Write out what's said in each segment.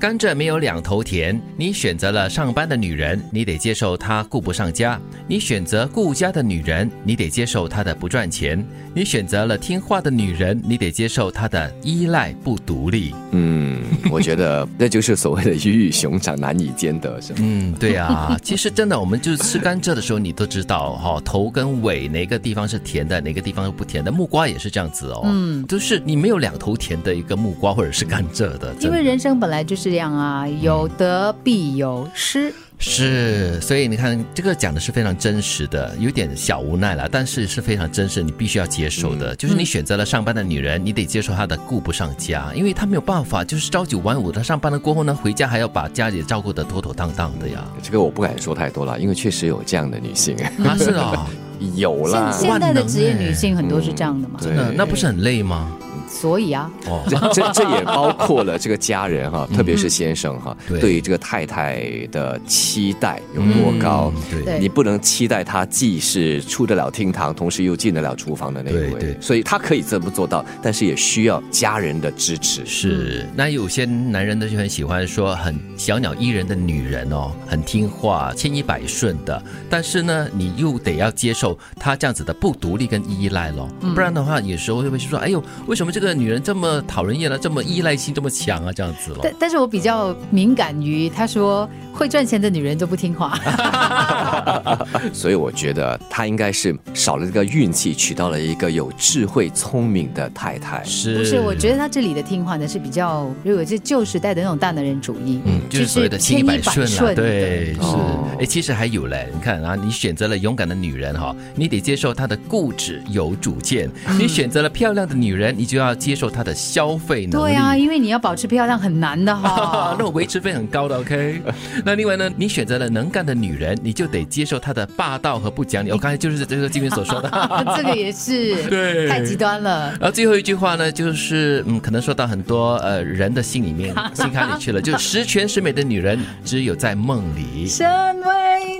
甘蔗没有两头甜，你选择了上班的女人，你得接受她顾不上家；你选择顾家的女人，你得接受她的不赚钱；你选择了听话的女人，你得接受她的依赖不独立。嗯，我觉得 那就是所谓的鱼与熊掌难以兼得，是吗？嗯，对啊，其实真的，我们就是吃甘蔗的时候，你都知道哈、头跟尾哪个地方是甜的，哪个地方是不甜的。木瓜也是这样子哦，嗯，就是你没有两头甜的一个木瓜或者是甘蔗的，的因为人生本来就是这样啊，有得必有失。是，所以你看，这个讲的是非常真实的，有点小无奈了，但是是非常真实，你必须要接受的。就是你选择了上班的女人，你得接受她的顾不上家，因为她没有办法，就是朝九晚五，她上班了过后呢，回家还要把家里照顾得妥妥当当的呀。这个我不敢说太多了，因为确实有这样的女性，啊，是啊，有啦现。现代的职业女性很多是这样的嘛，真的那不是很累吗？所以啊，哦，这这这也包括了这个家人哈，特别是先生哈，对。对于这个太太的期待有多高？嗯对。对。你不能期待他既是出得了厅堂，同时又进得了厨房的那一位，对对。所以他可以这么做到，但是也需要家人的支持。是，那有些男人呢就很喜欢说很小鸟依人的女人哦，很听话、千依百顺的，但是呢，你又得要接受他这样子的不独立跟依赖咯，不然的话，有时候会被说，哎呦，为什么这个女人这么讨人厌了，这么依赖性这么强啊，这样子了。但但是我比较敏感于他说会赚钱的女人都不听话，所以我觉得他应该是少了这个运气，娶到了一个有智慧、聪明的太太。是不是？我觉得他这里的听话呢是比较，如果是旧时代的那种大男人主义，嗯，就是所谓的千依百顺对，是哦。哎，其实还有嘞，你看啊，你选择了勇敢的女人哈，你得接受她的固执有主见；你选择了漂亮的女人，你就要接受她的消费能力。对啊，因为你要保持漂亮很难的哈。那种维持费很高的，OK。那另外呢，你选择了能干的女人，你就得接受她的霸道和不讲理。我刚才就是这个金云所说的。这个也是，对太极端了。然后最后一句话呢，就是嗯，可能说到很多呃人的心里面、心坎里去了。就十全十美的女人，只有在梦里。身为女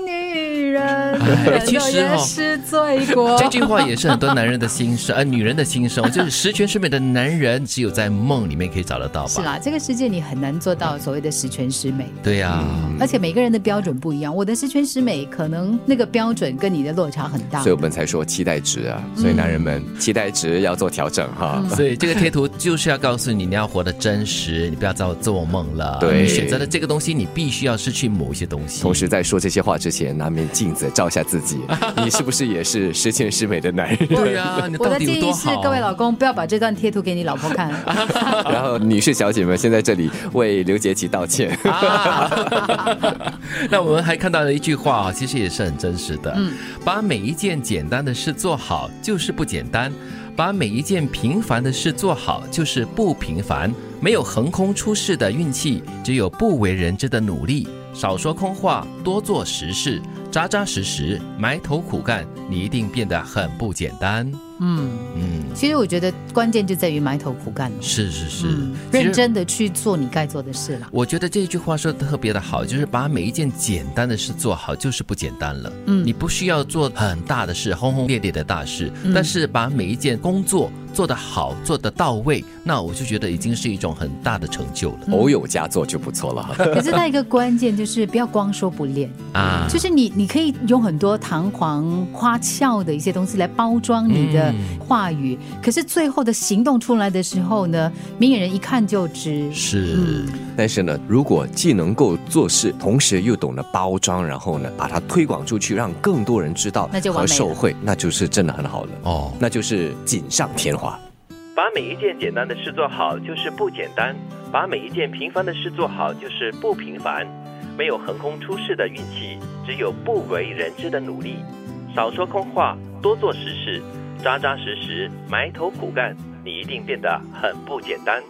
人，哎其实是罪过。这句话也是很多男人的心声，呃，女人的心声，就是十全十美的男人，只有在梦里面可以找得到吧？是啦，这个世界你很难做到所谓的十全十美。对呀、而且每个人的标准不一样，我的十全十美可能那个标准跟你的落差很大所以。我们才说期待值啊，所以男人们期待值要做调整哈。所以这个贴图就是要告诉你，你要活得真实，你不要再做梦了。对你选择了这个东西，你必须要失去某一些东西。同时在说这些话之前，拿面镜子照一下自己，你是不是也是十全十美的男人？对呀、你我到底的建议是各位老公不要把这段贴图给你老婆看。然后女士小姐们先在这里为刘杰奇道歉。啊，那我们还看到了一句话啊，其实也是很真实的。嗯，把每一件简单的事做好就是不简单，把每一件平凡的事做好就是不平凡。没有横空出世的运气，只有不为人知的努力。少说空话，多做实事，扎扎实实，埋头苦干，你一定变得很不简单。嗯，嗯，其实我觉得关键就在于埋头苦干了，是是是，嗯，认真的去做你该做的事了。我觉得这句话说的特别的好，就是把每一件简单的事做好，就是不简单了。嗯你不需要做很大的事，轰轰烈烈的大事，但是把每一件工作做得好，做得到位，那我就觉得已经是一种很大的成就了偶有佳作就不错了。可是那一个关键就是不要光说不练，啊。就是你你可以用很多堂皇花俏的一些东西来包装你的话语，可是最后的行动出来的时候呢，明眼人一看就知。是。但是呢，如果既能够做事，同时又懂得包装，然后呢把它推广出去，让更多人知道和那就完美了受惠，那就是真的很好了。哦，那就是锦上添花。把每一件简单的事做好，就是不简单；把每一件平凡的事做好，就是不平凡。没有横空出世的运气，只有不为人知的努力。少说空话，多做实事，扎扎实实，埋头苦干，你一定变得很不简单。